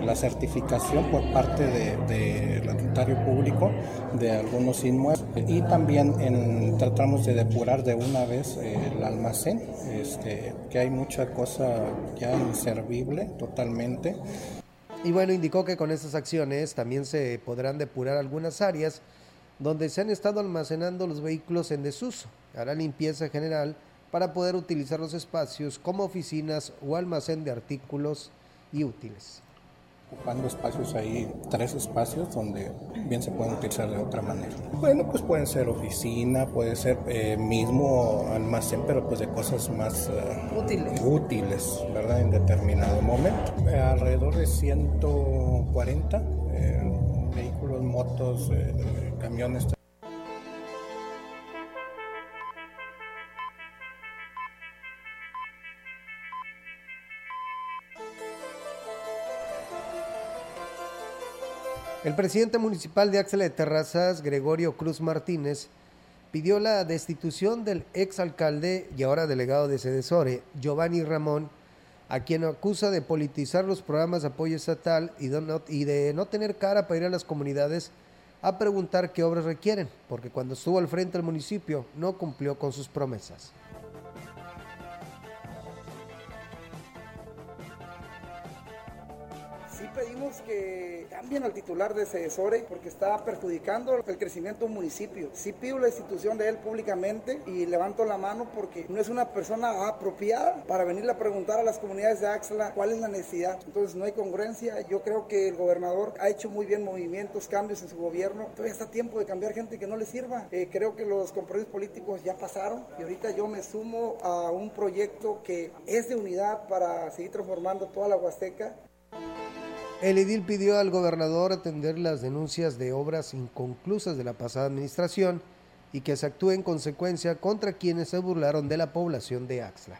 la certificación por parte del notario público de algunos inmuebles y también tratamos de depurar de una vez el almacén, este, que hay mucha cosa ya inservible totalmente. Y bueno, indicó que con estas acciones también se podrán depurar algunas áreas donde se han estado almacenando los vehículos en desuso. Hará limpieza general para poder utilizar los espacios como oficinas o almacén de artículos y útiles. Ocupando espacios ahí, tres espacios donde bien se pueden utilizar de otra manera. Bueno, pues pueden ser oficina, puede ser eh, mismo almacén, pero pues de cosas más uh, útiles. útiles, ¿verdad? En determinado momento. Eh, alrededor de 140 eh, vehículos, motos, camiones El presidente municipal de Axel de Terrazas, Gregorio Cruz Martínez, pidió la destitución del exalcalde y ahora delegado de Sedesore, Giovanni Ramón, a quien acusa de politizar los programas de apoyo estatal y de no tener cara para ir a las comunidades a preguntar qué obras requieren, porque cuando estuvo al frente del municipio no cumplió con sus promesas. Pedimos que cambien al titular de CESORE porque está perjudicando el crecimiento de un municipio. Sí pido la institución de él públicamente y levanto la mano porque no es una persona apropiada para venirle a preguntar a las comunidades de Axla cuál es la necesidad. Entonces no hay congruencia. Yo creo que el gobernador ha hecho muy bien movimientos, cambios en su gobierno. Todavía está tiempo de cambiar gente que no le sirva. Eh, creo que los compromisos políticos ya pasaron y ahorita yo me sumo a un proyecto que es de unidad para seguir transformando toda la Huasteca. El edil pidió al gobernador atender las denuncias de obras inconclusas de la pasada administración y que se actúe en consecuencia contra quienes se burlaron de la población de Axla.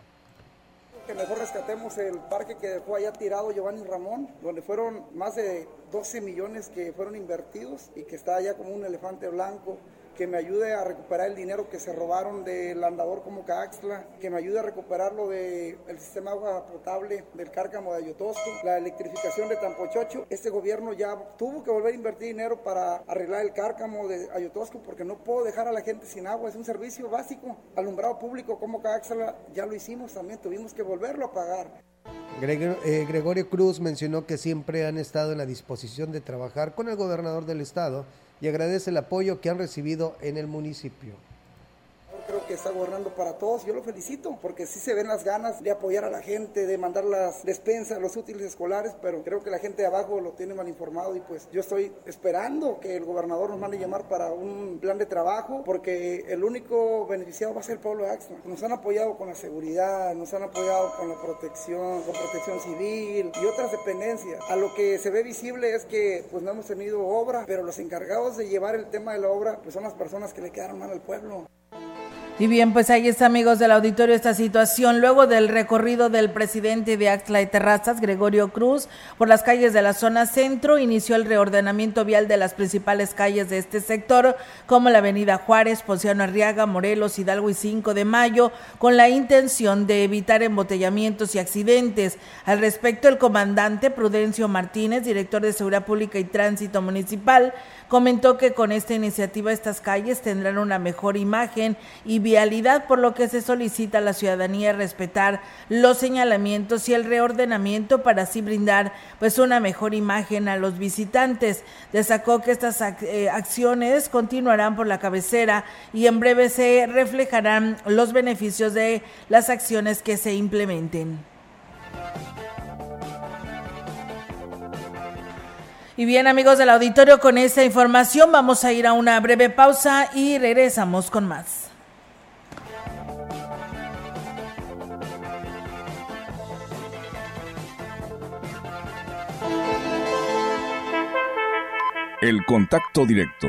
Que mejor rescatemos el parque que dejó allá tirado Giovanni Ramón, donde fueron más de 12 millones que fueron invertidos y que está allá como un elefante blanco que me ayude a recuperar el dinero que se robaron del andador como Caxtla, que me ayude a recuperar lo del sistema agua potable del Cárcamo de Ayotosco, la electrificación de Tampochocho. Este gobierno ya tuvo que volver a invertir dinero para arreglar el Cárcamo de Ayotosco porque no puedo dejar a la gente sin agua, es un servicio básico. Alumbrado público como Caxtla ya lo hicimos también, tuvimos que volverlo a pagar. Eh, Gregorio Cruz mencionó que siempre han estado en la disposición de trabajar con el gobernador del estado y agradece el apoyo que han recibido en el municipio que está gobernando para todos. Yo lo felicito porque sí se ven las ganas de apoyar a la gente, de mandar las despensas, los útiles escolares, pero creo que la gente de abajo lo tiene mal informado y pues yo estoy esperando que el gobernador nos mande llamar para un plan de trabajo porque el único beneficiado va a ser el pueblo de Axla. Nos han apoyado con la seguridad, nos han apoyado con la protección, con protección civil y otras dependencias. A lo que se ve visible es que pues no hemos tenido obra, pero los encargados de llevar el tema de la obra pues son las personas que le quedaron mal al pueblo. Y bien, pues ahí está, amigos del auditorio, esta situación. Luego del recorrido del presidente de Axla y Terrazas, Gregorio Cruz, por las calles de la zona centro, inició el reordenamiento vial de las principales calles de este sector, como la avenida Juárez, Ponciano Arriaga, Morelos, Hidalgo y 5 de Mayo, con la intención de evitar embotellamientos y accidentes. Al respecto, el comandante Prudencio Martínez, director de Seguridad Pública y Tránsito Municipal, Comentó que con esta iniciativa estas calles tendrán una mejor imagen y vialidad, por lo que se solicita a la ciudadanía respetar los señalamientos y el reordenamiento para así brindar pues una mejor imagen a los visitantes. Destacó que estas eh, acciones continuarán por la cabecera y en breve se reflejarán los beneficios de las acciones que se implementen. Y bien amigos del auditorio, con esta información vamos a ir a una breve pausa y regresamos con más. El contacto directo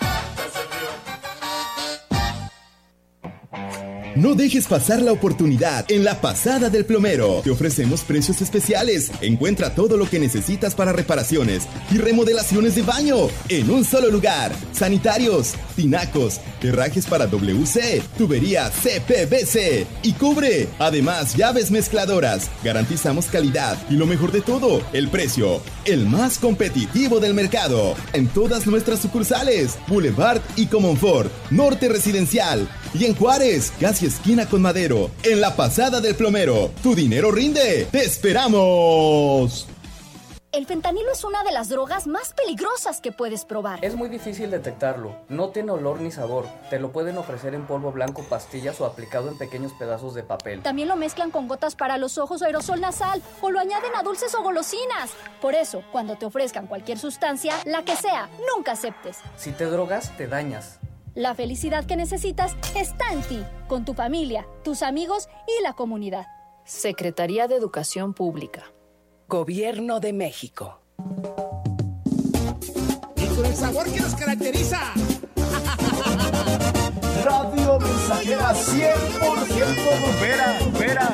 No dejes pasar la oportunidad en la pasada del plomero. Te ofrecemos precios especiales. Encuentra todo lo que necesitas para reparaciones y remodelaciones de baño en un solo lugar. Sanitarios, tinacos, herrajes para WC, tubería CPVC y cubre. Además, llaves mezcladoras. Garantizamos calidad y lo mejor de todo, el precio, el más competitivo del mercado. En todas nuestras sucursales, Boulevard y Comonfort, Norte Residencial y en Juárez, casi esquina con Madero, en la pasada del plomero. Tu dinero rinde. ¡Te esperamos! El fentanilo es una de las drogas más peligrosas que puedes probar. Es muy difícil detectarlo. No tiene olor ni sabor. Te lo pueden ofrecer en polvo blanco, pastillas o aplicado en pequeños pedazos de papel. También lo mezclan con gotas para los ojos o aerosol nasal o lo añaden a dulces o golosinas. Por eso, cuando te ofrezcan cualquier sustancia, la que sea, nunca aceptes. Si te drogas, te dañas. La felicidad que necesitas está en ti, con tu familia, tus amigos y la comunidad. Secretaría de Educación Pública. Gobierno de México. Y con el sabor que nos caracteriza. Radio Mensajera 100% Vera, Vera.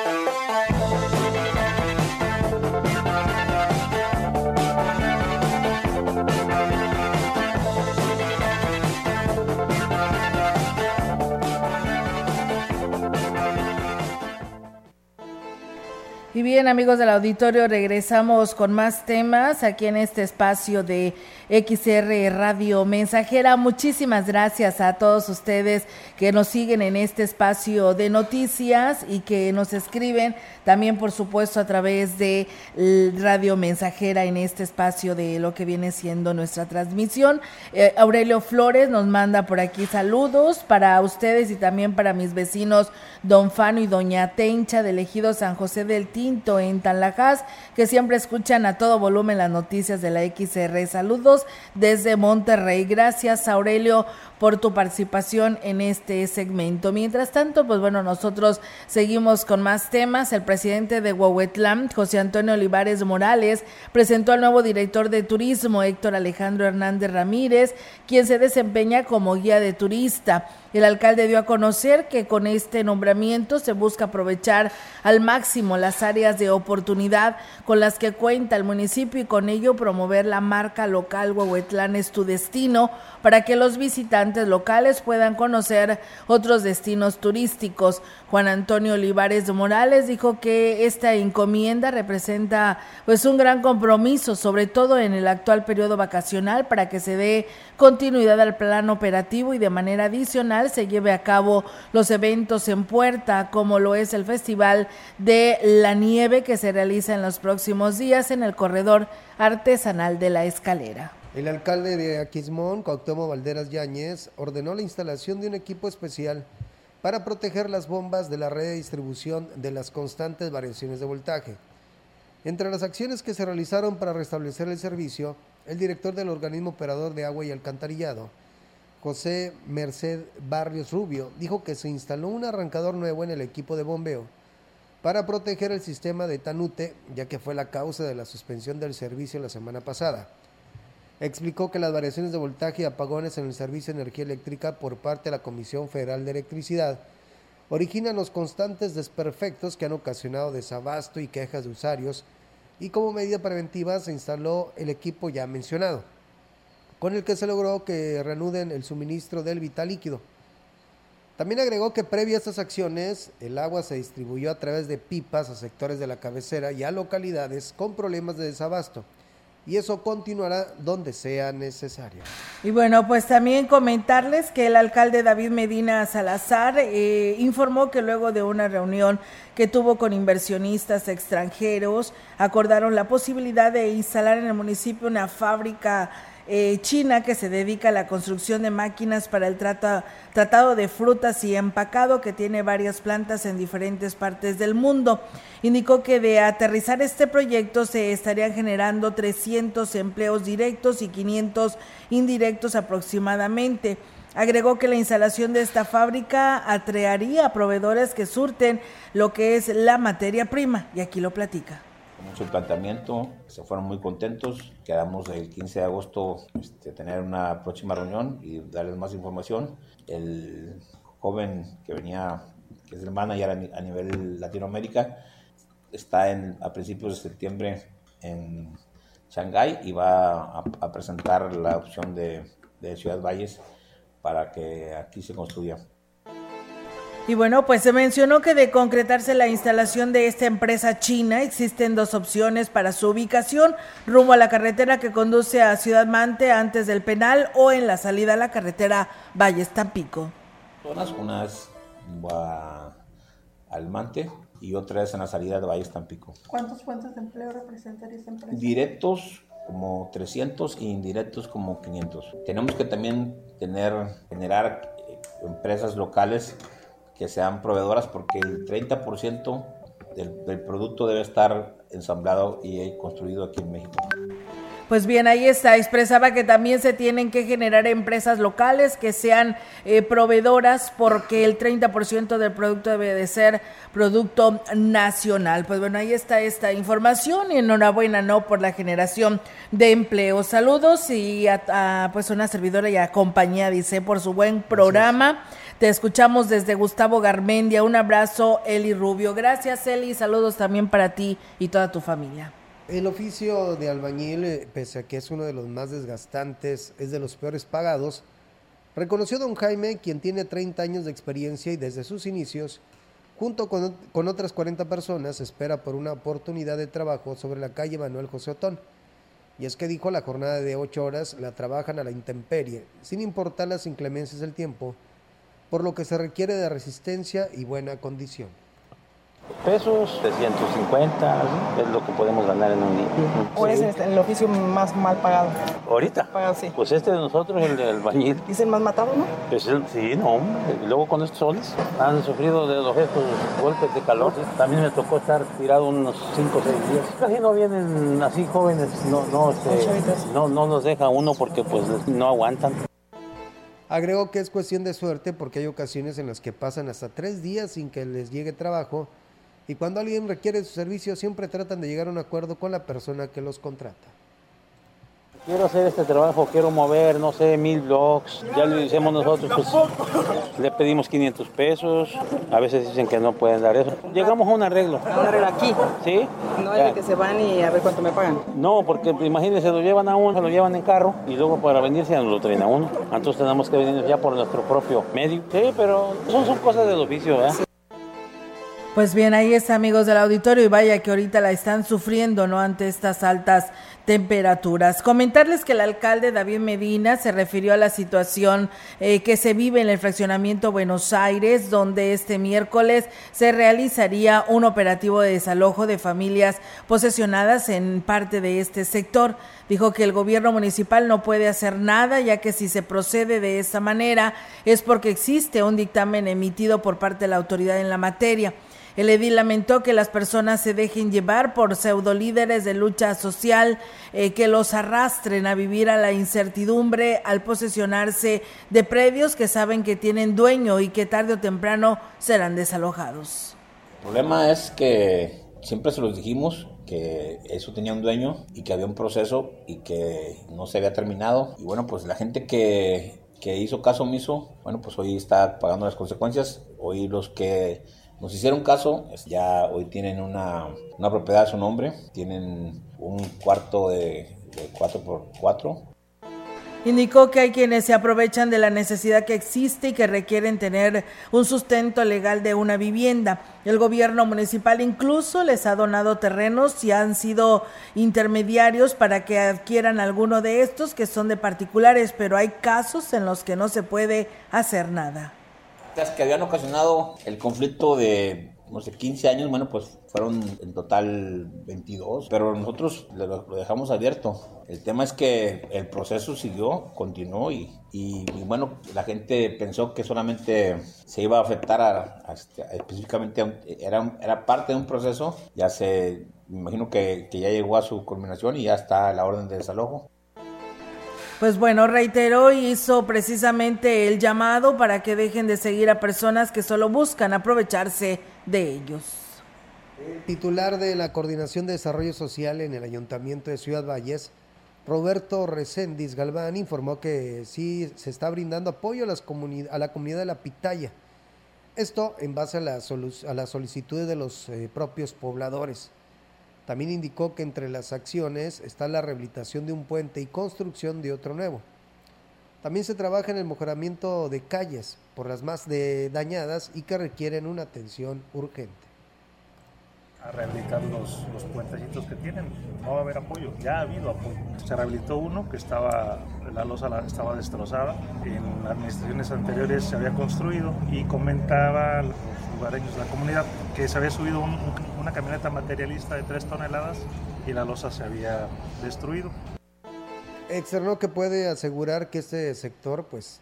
Y bien, amigos del auditorio, regresamos con más temas aquí en este espacio de XR Radio Mensajera. Muchísimas gracias a todos ustedes que nos siguen en este espacio de noticias y que nos escriben también, por supuesto, a través de Radio Mensajera en este espacio de lo que viene siendo nuestra transmisión. Eh, Aurelio Flores nos manda por aquí saludos para ustedes y también para mis vecinos Don Fano y Doña Tencha de Ejido San José del Tinto en Tanlajas, que siempre escuchan a todo volumen las noticias de la XR. Saludos desde Monterrey. Gracias, Aurelio, por tu participación en este segmento. Mientras tanto, pues bueno, nosotros seguimos con más temas. El presidente de Huehuetlán, José Antonio Olivares Morales, presentó al nuevo director de turismo, Héctor Alejandro Hernández Ramírez, quien se desempeña como guía de turista. El alcalde dio a conocer que con este nombramiento se busca aprovechar al máximo las áreas de oportunidad con las que cuenta el municipio y con ello promover la marca local Huehuetlán es tu destino para que los visitantes locales puedan conocer otros destinos turísticos. Juan Antonio Olivares Morales dijo que esta encomienda representa pues un gran compromiso, sobre todo en el actual periodo vacacional, para que se dé continuidad al plan operativo y de manera adicional se lleve a cabo los eventos en puerta, como lo es el Festival de la Nieve que se realiza en los próximos días en el corredor artesanal de la escalera. El alcalde de Aquismón, Cuauhtémoc Valderas Yáñez, ordenó la instalación de un equipo especial para proteger las bombas de la red de distribución de las constantes variaciones de voltaje. Entre las acciones que se realizaron para restablecer el servicio, el director del organismo operador de agua y alcantarillado, José Merced Barrios Rubio, dijo que se instaló un arrancador nuevo en el equipo de bombeo para proteger el sistema de Tanute, ya que fue la causa de la suspensión del servicio la semana pasada. Explicó que las variaciones de voltaje y apagones en el servicio de energía eléctrica por parte de la Comisión Federal de Electricidad originan los constantes desperfectos que han ocasionado desabasto y quejas de usuarios y como medida preventiva se instaló el equipo ya mencionado, con el que se logró que reanuden el suministro del vital líquido. También agregó que previa a estas acciones, el agua se distribuyó a través de pipas a sectores de la cabecera y a localidades con problemas de desabasto y eso continuará donde sea necesario. Y bueno, pues también comentarles que el alcalde David Medina Salazar eh, informó que luego de una reunión que tuvo con inversionistas extranjeros, acordaron la posibilidad de instalar en el municipio una fábrica eh, China que se dedica a la construcción de máquinas para el tratado de frutas y empacado que tiene varias plantas en diferentes partes del mundo. Indicó que de aterrizar este proyecto se estarían generando 300 empleos directos y 500 indirectos aproximadamente. Agregó que la instalación de esta fábrica atraería a proveedores que surten lo que es la materia prima y aquí lo platica mucho planteamiento, se fueron muy contentos. Quedamos el 15 de agosto este, tener una próxima reunión y darles más información. El joven que venía, que es el manager a, nivel Latinoamérica, está en, a principios de septiembre en Shanghái y va a, presentar la opción de Ciudad Valles para que aquí se construya. Y bueno, pues se mencionó que de concretarse la instalación de esta empresa china, existen dos opciones para su ubicación, rumbo a la carretera que conduce a Ciudad Mante antes del penal o en la salida a la carretera Valles Tampico. Una es al Mante y otra es en la salida de Valles Tampico. ¿Cuántos fuentes de empleo representaría esta empresa? Directos como 300 e indirectos como 500. Tenemos que también tener, generar empresas locales que sean proveedoras porque el 30% del, del, producto debe estar ensamblado y construido aquí en México. Pues bien, ahí está. Expresaba que también se tienen que generar empresas locales que sean eh, proveedoras porque el 30% del producto debe de ser producto nacional. Pues bueno, ahí está esta información y enhorabuena, ¿no? Por la generación de empleo. Saludos y a, pues una servidora y a compañía, dice, por su buen programa. Te escuchamos desde Gustavo Garmendia. Un abrazo, Eli Rubio. Gracias, Eli. Saludos también para ti y toda tu familia. El oficio de albañil, eh, pese a que es uno de los más desgastantes, es de los peores pagados, reconoció don Jaime, quien tiene 30 años de experiencia y desde sus inicios junto con, con otras 40 personas, espera por una oportunidad de trabajo sobre la calle Manuel José Otón. Y es que dijo la jornada de 8 horas la trabajan a la intemperie, sin importar las inclemencias del tiempo, por lo que se requiere de resistencia y buena condición pesos, 350, es lo que podemos ganar en un día. ¿Cuál es el oficio más mal pagado? ¿Ahorita? Pagado, sí. Pues este de nosotros, el del bañil. ¿Y es el más matado, no? Pues el, sí, no, y luego con estos soles han sufrido de los estos golpes de calor. También me tocó estar tirado unos 5 o 6 días. Casi no vienen así jóvenes, no, no, se, no, no nos deja uno porque pues no aguantan. Agregó que es cuestión de suerte porque hay ocasiones en las que pasan hasta tres días sin que les llegue trabajo y cuando alguien requiere su servicio siempre tratan de llegar a un acuerdo con la persona que los contrata. Quiero hacer este trabajo, quiero mover, no sé, mil blocks. Ya lo hicimos nosotros, pues le pedimos 500 pesos. A veces dicen que no pueden dar eso. Llegamos a un arreglo. ¿A un arreglo aquí? Sí. No es de que se van y a ver cuánto me pagan. No, porque imagínense, lo llevan a uno, se lo llevan en carro y luego para venirse ya nos lo traen a uno. Entonces tenemos que venir ya por nuestro propio medio. Sí, pero son, son cosas del oficio, ¿verdad? Pues bien, ahí está, amigos del auditorio, y vaya que ahorita la están sufriendo, ¿no? Ante estas altas temperaturas. Comentarles que el alcalde David Medina se refirió a la situación eh, que se vive en el fraccionamiento Buenos Aires, donde este miércoles se realizaría un operativo de desalojo de familias posesionadas en parte de este sector. Dijo que el gobierno municipal no puede hacer nada, ya que si se procede de esta manera es porque existe un dictamen emitido por parte de la autoridad en la materia. El edil lamentó que las personas se dejen llevar por pseudolíderes de lucha social eh, que los arrastren a vivir a la incertidumbre al posesionarse de predios que saben que tienen dueño y que tarde o temprano serán desalojados. El problema es que siempre se los dijimos que eso tenía un dueño y que había un proceso y que no se había terminado. Y bueno, pues la gente que, que hizo caso omiso, bueno, pues hoy está pagando las consecuencias. Hoy los que nos hicieron caso, ya hoy tienen una, una propiedad a su nombre, tienen un cuarto de, de 4x4 Indicó que hay quienes se aprovechan de la necesidad que existe y que requieren tener un sustento legal de una vivienda. El gobierno municipal incluso les ha donado terrenos y han sido intermediarios para que adquieran alguno de estos que son de particulares, pero hay casos en los que no se puede hacer nada que habían ocasionado el conflicto de, no sé, 15 años, bueno, pues fueron en total 22, pero nosotros lo, dejamos abierto. El tema es que el proceso siguió, continuó y, y, bueno, la gente pensó que solamente se iba a afectar a, este, específicamente, era, era parte de un proceso, ya se, me imagino que, que ya llegó a su culminación y ya está la orden de desalojo. Pues bueno, reiteró y hizo precisamente el llamado para que dejen de seguir a personas que solo buscan aprovecharse de ellos. El titular de la Coordinación de Desarrollo Social en el Ayuntamiento de Ciudad Valles, Roberto Recendis Galván, informó que sí se está brindando apoyo a, las a la comunidad de la Pitaya. Esto en base a, a las solicitudes de los eh, propios pobladores. También indicó que entre las acciones está la rehabilitación de un puente y construcción de otro nuevo. También se trabaja en el mejoramiento de calles por las más dañadas y que requieren una atención urgente. A rehabilitar los, los puentecitos que tienen, no va a haber apoyo, ya ha habido apoyo. Se rehabilitó uno que estaba, la losa estaba destrozada, en administraciones anteriores se había construido y comentaba lugareños de la comunidad, que se había subido una camioneta materialista de 3 toneladas y la losa se había destruido. Externó que puede asegurar que este sector pues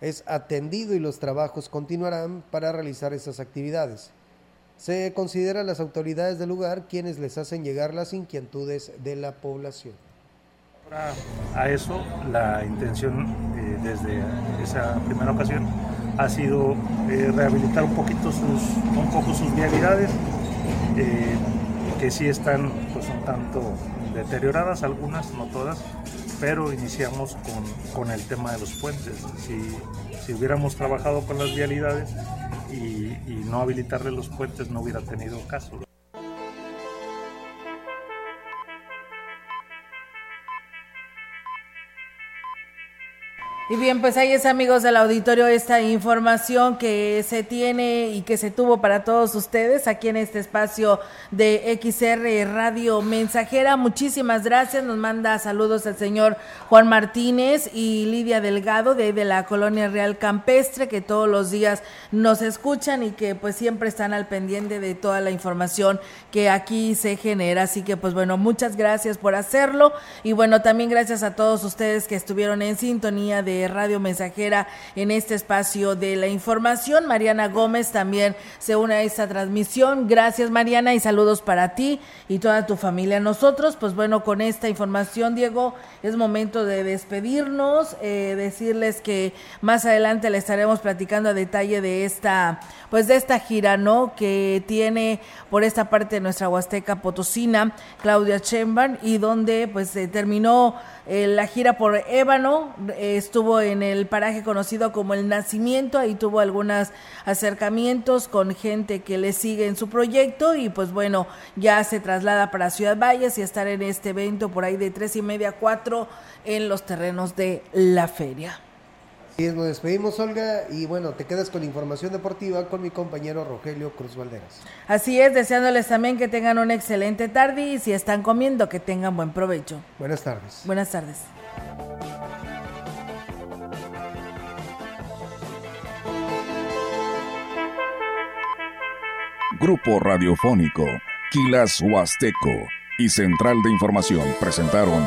es atendido y los trabajos continuarán para realizar esas actividades. Se considera las autoridades del lugar quienes les hacen llegar las inquietudes de la población. A eso, la intención eh, desde esa primera ocasión ha sido eh, rehabilitar un poquito sus, un poco sus vialidades, eh, que sí están pues un tanto deterioradas, algunas, no todas, pero iniciamos con, con el tema de los puentes. Si, si, hubiéramos trabajado con las vialidades y, y no habilitarle los puentes no hubiera tenido caso. Y bien, pues ahí es amigos del auditorio esta información que se tiene y que se tuvo para todos ustedes aquí en este espacio de XR Radio Mensajera. Muchísimas gracias. Nos manda saludos el señor Juan Martínez y Lidia Delgado de, de la Colonia Real Campestre que todos los días nos escuchan y que pues siempre están al pendiente de toda la información que aquí se genera. Así que pues bueno, muchas gracias por hacerlo y bueno, también gracias a todos ustedes que estuvieron en sintonía de Radio Mensajera en este espacio de la información. Mariana Gómez también se une a esta transmisión. Gracias Mariana y saludos para ti y toda tu familia. Nosotros, pues bueno, con esta información, Diego, es momento de despedirnos, eh, decirles que más adelante le estaremos platicando a detalle de esta, pues de esta gira, ¿no? Que tiene por esta parte de nuestra Huasteca Potosina, Claudia Chemban, y donde pues se terminó eh, la gira por Ébano, eh, estuvo en el paraje conocido como El Nacimiento, ahí tuvo algunos acercamientos con gente que le sigue en su proyecto y pues bueno, ya se traslada para Ciudad Valles y estar en este evento por ahí de tres y media a cuatro en los terrenos de la feria. Y nos despedimos, Olga, y bueno, te quedas con información deportiva con mi compañero Rogelio Cruz Valderas. Así es, deseándoles también que tengan una excelente tarde y si están comiendo, que tengan buen provecho. Buenas tardes. Buenas tardes. Grupo Radiofónico, Quilas Huasteco y Central de Información presentaron